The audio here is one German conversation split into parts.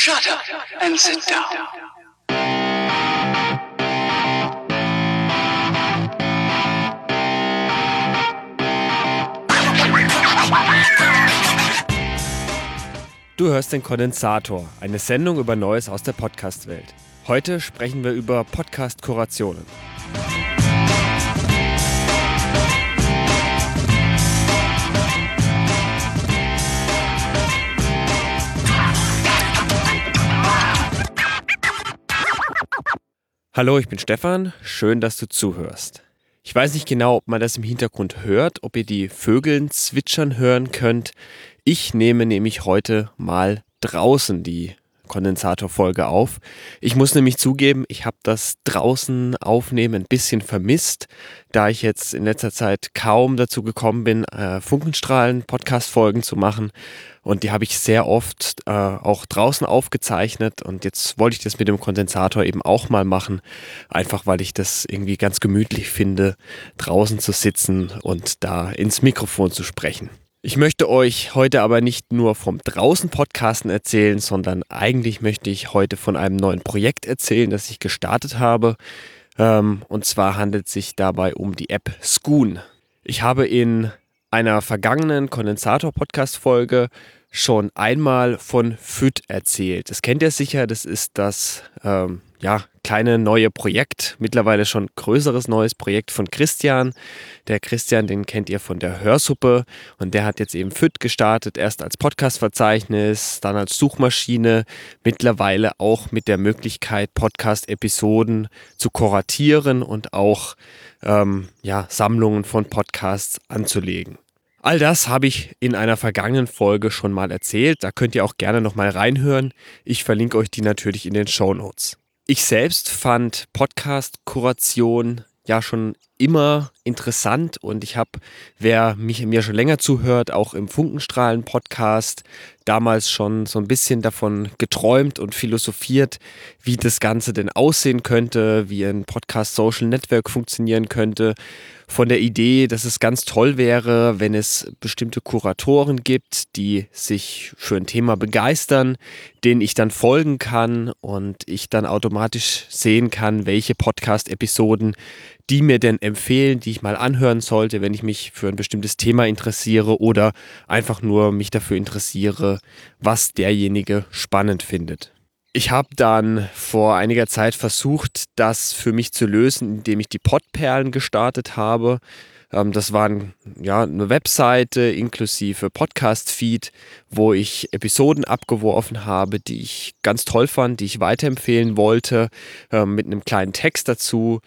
Shut up and sit down. Du hörst den Kondensator, eine Sendung über Neues aus der Podcast-Welt. Heute sprechen wir über Podcast-Kurationen. Hallo, ich bin Stefan. Schön, dass du zuhörst. Ich weiß nicht genau, ob man das im Hintergrund hört, ob ihr die Vögeln zwitschern hören könnt. Ich nehme nämlich heute mal draußen die Kondensatorfolge auf. Ich muss nämlich zugeben, ich habe das draußen aufnehmen ein bisschen vermisst, da ich jetzt in letzter Zeit kaum dazu gekommen bin, äh, Funkenstrahlen Podcast-Folgen zu machen. Und die habe ich sehr oft äh, auch draußen aufgezeichnet. Und jetzt wollte ich das mit dem Kondensator eben auch mal machen. Einfach weil ich das irgendwie ganz gemütlich finde, draußen zu sitzen und da ins Mikrofon zu sprechen. Ich möchte euch heute aber nicht nur vom draußen Podcasten erzählen, sondern eigentlich möchte ich heute von einem neuen Projekt erzählen, das ich gestartet habe. Ähm, und zwar handelt es sich dabei um die App Schoon. Ich habe in einer vergangenen Kondensator-Podcast-Folge schon einmal von FÜD erzählt. Das kennt ihr sicher, das ist das ähm, ja, kleine neue Projekt, mittlerweile schon größeres neues Projekt von Christian. Der Christian, den kennt ihr von der Hörsuppe und der hat jetzt eben FÜD gestartet, erst als Podcast-Verzeichnis, dann als Suchmaschine, mittlerweile auch mit der Möglichkeit, Podcast-Episoden zu kuratieren und auch ähm, ja, Sammlungen von Podcasts anzulegen. All das habe ich in einer vergangenen Folge schon mal erzählt. Da könnt ihr auch gerne nochmal reinhören. Ich verlinke euch die natürlich in den Show Notes. Ich selbst fand Podcast-Kuration ja schon immer interessant und ich habe, wer mich mir schon länger zuhört, auch im Funkenstrahlen-Podcast damals schon so ein bisschen davon geträumt und philosophiert, wie das Ganze denn aussehen könnte, wie ein Podcast-Social Network funktionieren könnte. Von der Idee, dass es ganz toll wäre, wenn es bestimmte Kuratoren gibt, die sich für ein Thema begeistern, denen ich dann folgen kann und ich dann automatisch sehen kann, welche Podcast-Episoden die mir denn empfehlen, die ich mal anhören sollte, wenn ich mich für ein bestimmtes Thema interessiere oder einfach nur mich dafür interessiere, was derjenige spannend findet. Ich habe dann vor einiger Zeit versucht, das für mich zu lösen, indem ich die Podperlen gestartet habe. Das war ja, eine Webseite inklusive Podcast-Feed, wo ich Episoden abgeworfen habe, die ich ganz toll fand, die ich weiterempfehlen wollte, mit einem kleinen Text dazu.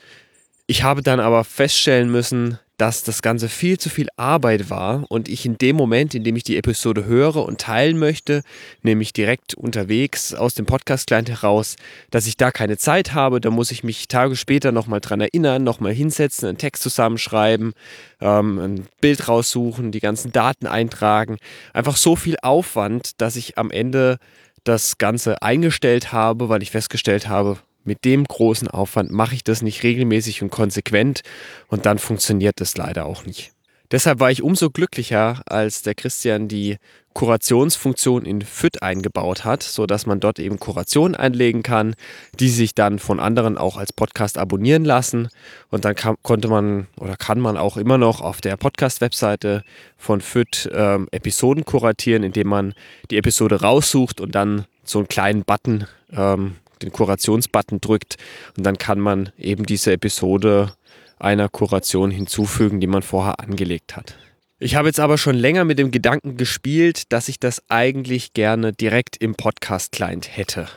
Ich habe dann aber feststellen müssen, dass das Ganze viel zu viel Arbeit war und ich in dem Moment, in dem ich die Episode höre und teilen möchte, nämlich direkt unterwegs aus dem Podcast-Client heraus, dass ich da keine Zeit habe. Da muss ich mich Tage später nochmal dran erinnern, nochmal hinsetzen, einen Text zusammenschreiben, ähm, ein Bild raussuchen, die ganzen Daten eintragen. Einfach so viel Aufwand, dass ich am Ende das Ganze eingestellt habe, weil ich festgestellt habe, mit dem großen Aufwand mache ich das nicht regelmäßig und konsequent und dann funktioniert das leider auch nicht. Deshalb war ich umso glücklicher, als der Christian die Kurationsfunktion in FIT eingebaut hat, sodass man dort eben Kurationen einlegen kann, die sich dann von anderen auch als Podcast abonnieren lassen. Und dann kann, konnte man oder kann man auch immer noch auf der Podcast-Webseite von FIT ähm, Episoden kuratieren, indem man die Episode raussucht und dann so einen kleinen Button ähm, den Kurationsbutton drückt und dann kann man eben diese Episode einer Kuration hinzufügen, die man vorher angelegt hat. Ich habe jetzt aber schon länger mit dem Gedanken gespielt, dass ich das eigentlich gerne direkt im Podcast-Client hätte.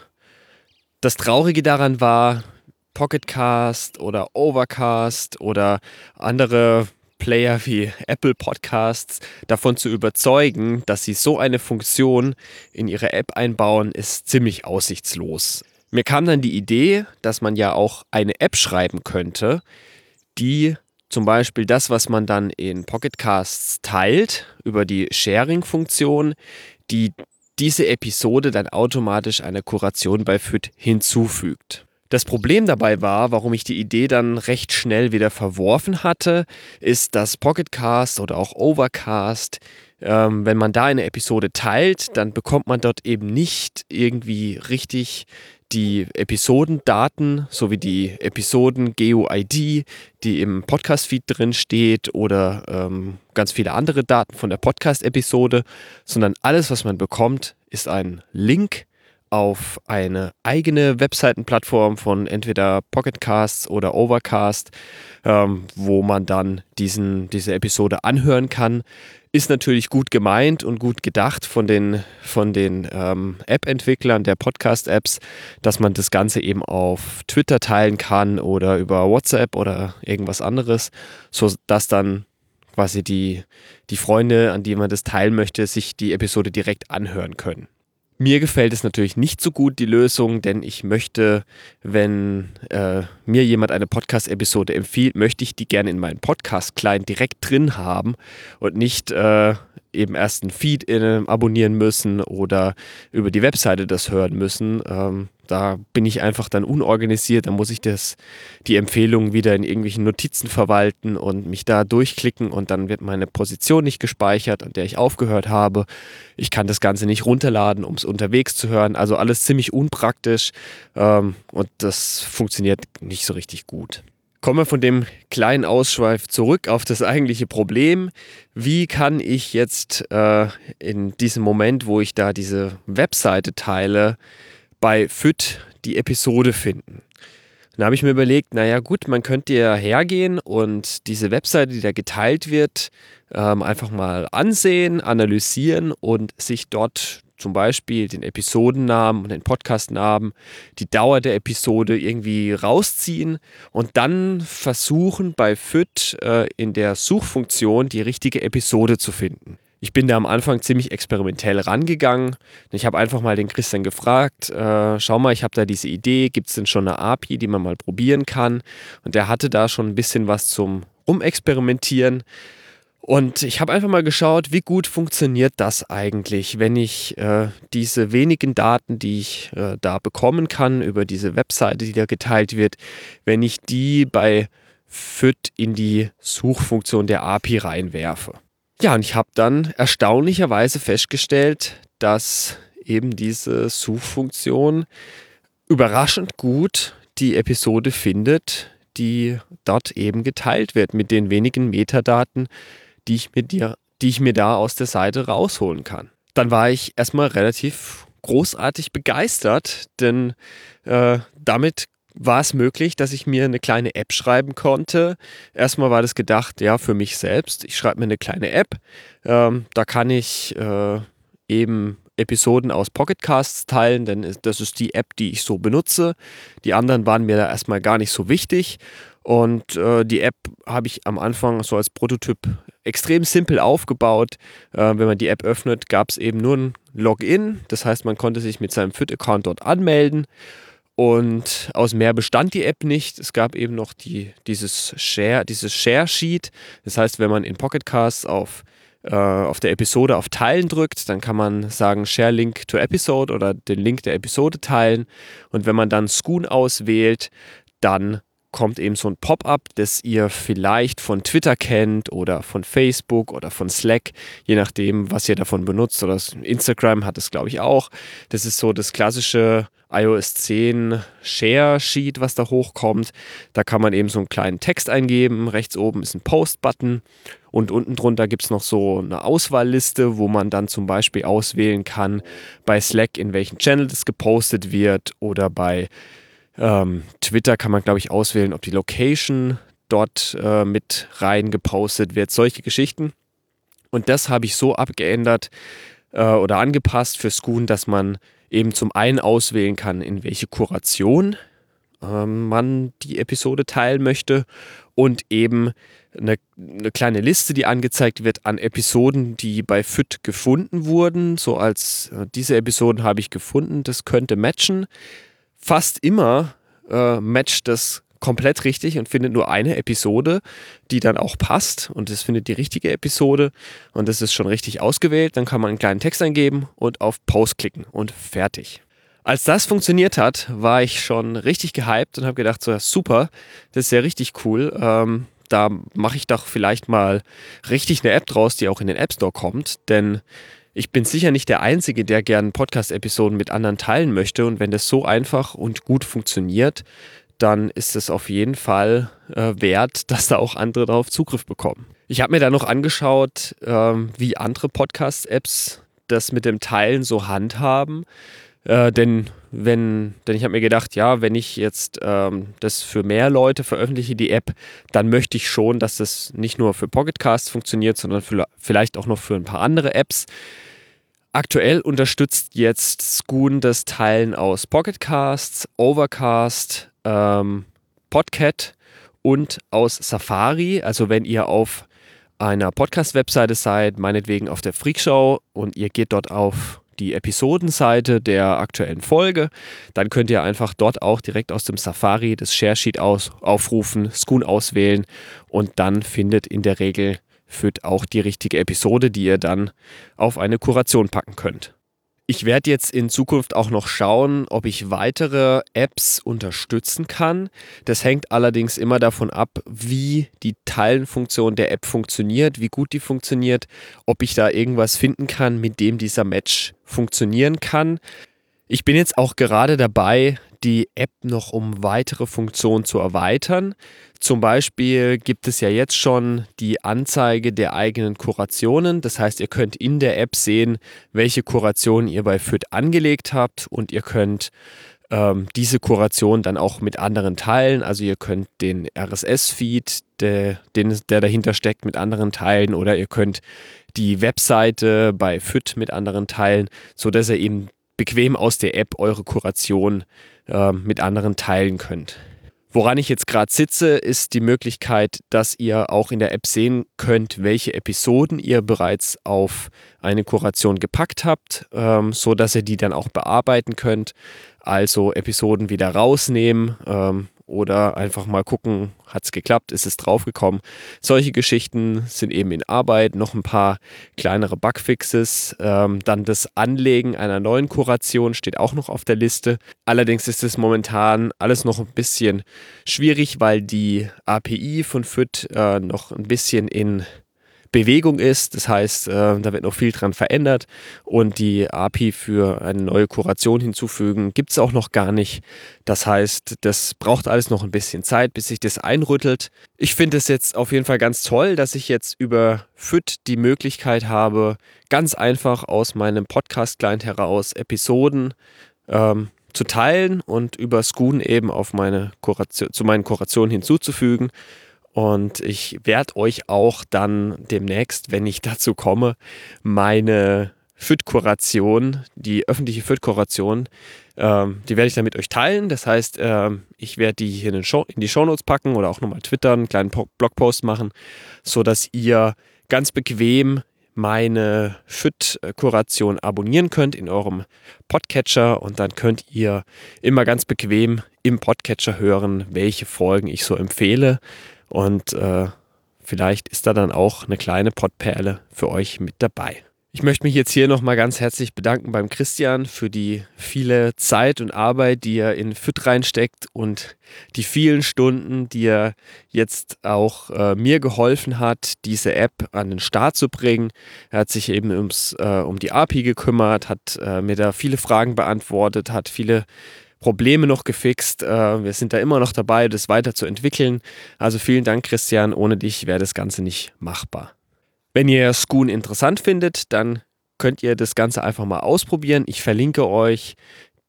Das Traurige daran war, Pocketcast oder Overcast oder andere Player wie Apple Podcasts davon zu überzeugen, dass sie so eine Funktion in ihre App einbauen, ist ziemlich aussichtslos. Mir kam dann die Idee, dass man ja auch eine App schreiben könnte, die zum Beispiel das, was man dann in Pocketcasts teilt, über die Sharing-Funktion, die diese Episode dann automatisch einer Kuration bei FIT hinzufügt. Das Problem dabei war, warum ich die Idee dann recht schnell wieder verworfen hatte, ist, dass Pocketcast oder auch Overcast ähm, wenn man da eine Episode teilt, dann bekommt man dort eben nicht irgendwie richtig die Episodendaten sowie die Episoden-GUID, die im Podcast-Feed drin steht oder ähm, ganz viele andere Daten von der Podcast-Episode, sondern alles, was man bekommt, ist ein Link auf eine eigene Webseitenplattform von entweder Pocketcasts oder Overcast, ähm, wo man dann diesen, diese Episode anhören kann ist natürlich gut gemeint und gut gedacht von den, von den ähm, App-Entwicklern der Podcast-Apps, dass man das Ganze eben auf Twitter teilen kann oder über WhatsApp oder irgendwas anderes, sodass dann quasi die, die Freunde, an die man das teilen möchte, sich die Episode direkt anhören können. Mir gefällt es natürlich nicht so gut, die Lösung, denn ich möchte, wenn äh, mir jemand eine Podcast-Episode empfiehlt, möchte ich die gerne in meinen Podcast-Client direkt drin haben und nicht äh, eben erst ein Feed in, abonnieren müssen oder über die Webseite das hören müssen. Ähm, da bin ich einfach dann unorganisiert, da muss ich das, die Empfehlungen wieder in irgendwelchen Notizen verwalten und mich da durchklicken und dann wird meine Position nicht gespeichert, an der ich aufgehört habe. Ich kann das Ganze nicht runterladen, um es unterwegs zu hören. Also alles ziemlich unpraktisch ähm, und das funktioniert nicht so richtig gut. Kommen wir von dem kleinen Ausschweif zurück auf das eigentliche Problem. Wie kann ich jetzt äh, in diesem Moment, wo ich da diese Webseite teile, bei FIT die Episode finden? Dann habe ich mir überlegt, naja gut, man könnte ja hergehen und diese Webseite, die da geteilt wird, ähm, einfach mal ansehen, analysieren und sich dort zum Beispiel den Episodennamen und den Podcastnamen, die Dauer der Episode irgendwie rausziehen und dann versuchen bei FIT äh, in der Suchfunktion die richtige Episode zu finden. Ich bin da am Anfang ziemlich experimentell rangegangen. Ich habe einfach mal den Christian gefragt, äh, schau mal, ich habe da diese Idee, gibt es denn schon eine API, die man mal probieren kann? Und der hatte da schon ein bisschen was zum Rumexperimentieren. Und ich habe einfach mal geschaut, wie gut funktioniert das eigentlich, wenn ich äh, diese wenigen Daten, die ich äh, da bekommen kann über diese Webseite, die da geteilt wird, wenn ich die bei FIT in die Suchfunktion der API reinwerfe. Ja, und ich habe dann erstaunlicherweise festgestellt, dass eben diese Suchfunktion überraschend gut die Episode findet, die dort eben geteilt wird mit den wenigen Metadaten, die ich, mir dir, die ich mir da aus der Seite rausholen kann. Dann war ich erstmal relativ großartig begeistert, denn äh, damit war es möglich, dass ich mir eine kleine App schreiben konnte. Erstmal war das gedacht, ja, für mich selbst. Ich schreibe mir eine kleine App. Ähm, da kann ich äh, eben Episoden aus Pocketcasts teilen, denn das ist die App, die ich so benutze. Die anderen waren mir da erstmal gar nicht so wichtig. Und äh, die App habe ich am Anfang so als Prototyp extrem simpel aufgebaut. Äh, wenn man die App öffnet, gab es eben nur ein Login. Das heißt, man konnte sich mit seinem FIT-Account dort anmelden. Und aus mehr bestand die App nicht. Es gab eben noch die, dieses Share, dieses Share Sheet. Das heißt, wenn man in Pocket Casts auf, äh, auf der Episode auf Teilen drückt, dann kann man sagen Share Link to Episode oder den Link der Episode teilen. Und wenn man dann Schoon auswählt, dann kommt eben so ein Pop-up, das ihr vielleicht von Twitter kennt oder von Facebook oder von Slack, je nachdem, was ihr davon benutzt. Oder Instagram hat es, glaube ich, auch. Das ist so das klassische iOS 10 Share Sheet, was da hochkommt. Da kann man eben so einen kleinen Text eingeben. Rechts oben ist ein Post-Button und unten drunter gibt es noch so eine Auswahlliste, wo man dann zum Beispiel auswählen kann bei Slack, in welchen Channel das gepostet wird oder bei ähm, Twitter kann man, glaube ich, auswählen, ob die Location dort äh, mit rein gepostet wird. Solche Geschichten. Und das habe ich so abgeändert äh, oder angepasst für Schoon, dass man eben zum einen auswählen kann, in welche Kuration äh, man die Episode teilen möchte und eben eine, eine, kleine Liste, die angezeigt wird an Episoden, die bei FIT gefunden wurden. So als äh, diese Episoden habe ich gefunden, das könnte matchen fast immer äh, matcht das komplett richtig und findet nur eine Episode, die dann auch passt und es findet die richtige Episode und das ist schon richtig ausgewählt. Dann kann man einen kleinen Text eingeben und auf Post klicken und fertig. Als das funktioniert hat, war ich schon richtig gehypt und habe gedacht, so super, das ist ja richtig cool. Ähm, da mache ich doch vielleicht mal richtig eine App draus, die auch in den App Store kommt, denn ich bin sicher nicht der Einzige, der gern Podcast-Episoden mit anderen teilen möchte. Und wenn das so einfach und gut funktioniert, dann ist es auf jeden Fall äh, wert, dass da auch andere darauf Zugriff bekommen. Ich habe mir da noch angeschaut, ähm, wie andere Podcast-Apps das mit dem Teilen so handhaben. Äh, denn wenn, denn ich habe mir gedacht, ja, wenn ich jetzt ähm, das für mehr Leute veröffentliche, die App, dann möchte ich schon, dass das nicht nur für Pocketcast funktioniert, sondern für, vielleicht auch noch für ein paar andere Apps. Aktuell unterstützt jetzt Scoon das Teilen aus Pocketcasts, Overcast, ähm, Podcat und aus Safari. Also wenn ihr auf einer Podcast-Webseite seid, meinetwegen auf der Freakshow und ihr geht dort auf die Episodenseite der aktuellen Folge, dann könnt ihr einfach dort auch direkt aus dem Safari das Sharesheet aus, aufrufen, Scoon auswählen und dann findet in der Regel führt auch die richtige Episode, die ihr dann auf eine Kuration packen könnt. Ich werde jetzt in Zukunft auch noch schauen, ob ich weitere Apps unterstützen kann. Das hängt allerdings immer davon ab, wie die Teilenfunktion der App funktioniert, wie gut die funktioniert, ob ich da irgendwas finden kann, mit dem dieser Match funktionieren kann. Ich bin jetzt auch gerade dabei, die App noch um weitere Funktionen zu erweitern. Zum Beispiel gibt es ja jetzt schon die Anzeige der eigenen Kurationen. Das heißt, ihr könnt in der App sehen, welche Kurationen ihr bei FIT angelegt habt und ihr könnt ähm, diese Kuration dann auch mit anderen teilen. Also ihr könnt den RSS-Feed, der, der dahinter steckt, mit anderen teilen oder ihr könnt die Webseite bei FIT mit anderen teilen, sodass ihr eben bequem aus der App eure Kuration äh, mit anderen teilen könnt. Woran ich jetzt gerade sitze, ist die Möglichkeit, dass ihr auch in der App sehen könnt, welche Episoden ihr bereits auf eine Kuration gepackt habt, ähm, so dass ihr die dann auch bearbeiten könnt. Also Episoden wieder rausnehmen, ähm, oder einfach mal gucken, hat es geklappt, ist es draufgekommen. Solche Geschichten sind eben in Arbeit, noch ein paar kleinere Bugfixes. Ähm, dann das Anlegen einer neuen Kuration steht auch noch auf der Liste. Allerdings ist es momentan alles noch ein bisschen schwierig, weil die API von FIT äh, noch ein bisschen in Bewegung ist. Das heißt, äh, da wird noch viel dran verändert und die API für eine neue Kuration hinzufügen gibt es auch noch gar nicht. Das heißt, das braucht alles noch ein bisschen Zeit, bis sich das einrüttelt. Ich finde es jetzt auf jeden Fall ganz toll, dass ich jetzt über FIT die Möglichkeit habe, ganz einfach aus meinem Podcast-Client heraus Episoden ähm, zu teilen und über Scoon eben auf meine Kuration, zu meinen Kurationen hinzuzufügen. Und ich werde euch auch dann demnächst, wenn ich dazu komme, meine FIT-Kuration, die öffentliche FIT-Kuration, ähm, die werde ich dann mit euch teilen. Das heißt, ähm, ich werde die hier in, Show, in die Shownotes packen oder auch nochmal twittern, einen kleinen Blogpost machen, sodass ihr ganz bequem meine FIT-Kuration abonnieren könnt in eurem Podcatcher und dann könnt ihr immer ganz bequem im Podcatcher hören, welche Folgen ich so empfehle. Und äh, vielleicht ist da dann auch eine kleine Pottperle für euch mit dabei. Ich möchte mich jetzt hier nochmal ganz herzlich bedanken beim Christian für die viele Zeit und Arbeit, die er in FIT reinsteckt und die vielen Stunden, die er jetzt auch äh, mir geholfen hat, diese App an den Start zu bringen. Er hat sich eben ums, äh, um die API gekümmert, hat äh, mir da viele Fragen beantwortet, hat viele Probleme noch gefixt. Äh, wir sind da immer noch dabei, das weiterzuentwickeln. Also vielen Dank, Christian. Ohne dich wäre das Ganze nicht machbar. Wenn ihr Scoon interessant findet, dann könnt ihr das Ganze einfach mal ausprobieren. Ich verlinke euch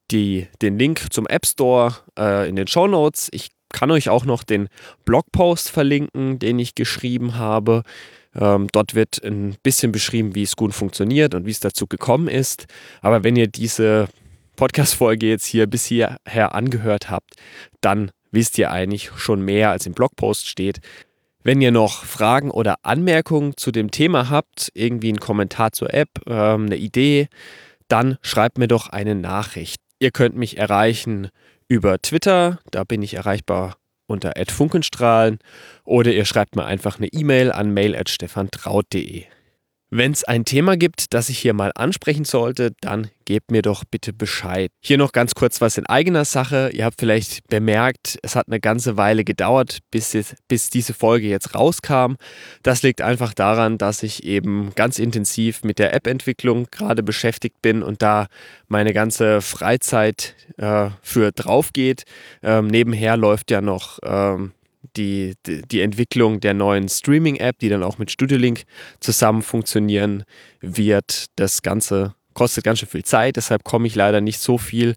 die, den Link zum App Store äh, in den Show Notes. Ich kann euch auch noch den Blogpost verlinken, den ich geschrieben habe. Ähm, dort wird ein bisschen beschrieben, wie Scoon funktioniert und wie es dazu gekommen ist. Aber wenn ihr diese Podcast-Folge jetzt hier bis hierher angehört habt, dann wisst ihr eigentlich schon mehr, als im Blogpost steht. Wenn ihr noch Fragen oder Anmerkungen zu dem Thema habt, irgendwie einen Kommentar zur App, ähm, eine Idee, dann schreibt mir doch eine Nachricht. Ihr könnt mich erreichen über Twitter, da bin ich erreichbar unter @funkenstrahlen oder ihr schreibt mir einfach eine E-Mail an mail@stefan.traut.de. Wenn es ein Thema gibt, das ich hier mal ansprechen sollte, dann gebt mir doch bitte Bescheid. Hier noch ganz kurz was in eigener Sache. Ihr habt vielleicht bemerkt, es hat eine ganze Weile gedauert, bis, es, bis diese Folge jetzt rauskam. Das liegt einfach daran, dass ich eben ganz intensiv mit der App-Entwicklung gerade beschäftigt bin und da meine ganze Freizeit äh, für drauf geht. Ähm, nebenher läuft ja noch ähm, die, die, die Entwicklung der neuen Streaming-App, die dann auch mit StudioLink zusammen funktionieren wird. Das Ganze kostet ganz schön viel Zeit, deshalb komme ich leider nicht so viel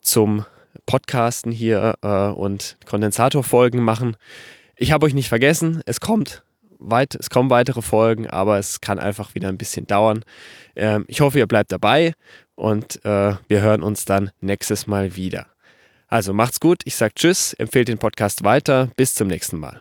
zum Podcasten hier äh, und Kondensatorfolgen machen. Ich habe euch nicht vergessen, es kommt weit, es kommen weitere Folgen, aber es kann einfach wieder ein bisschen dauern. Ähm, ich hoffe, ihr bleibt dabei und äh, wir hören uns dann nächstes Mal wieder. Also macht's gut, ich sage Tschüss, empfehlt den Podcast weiter, bis zum nächsten Mal.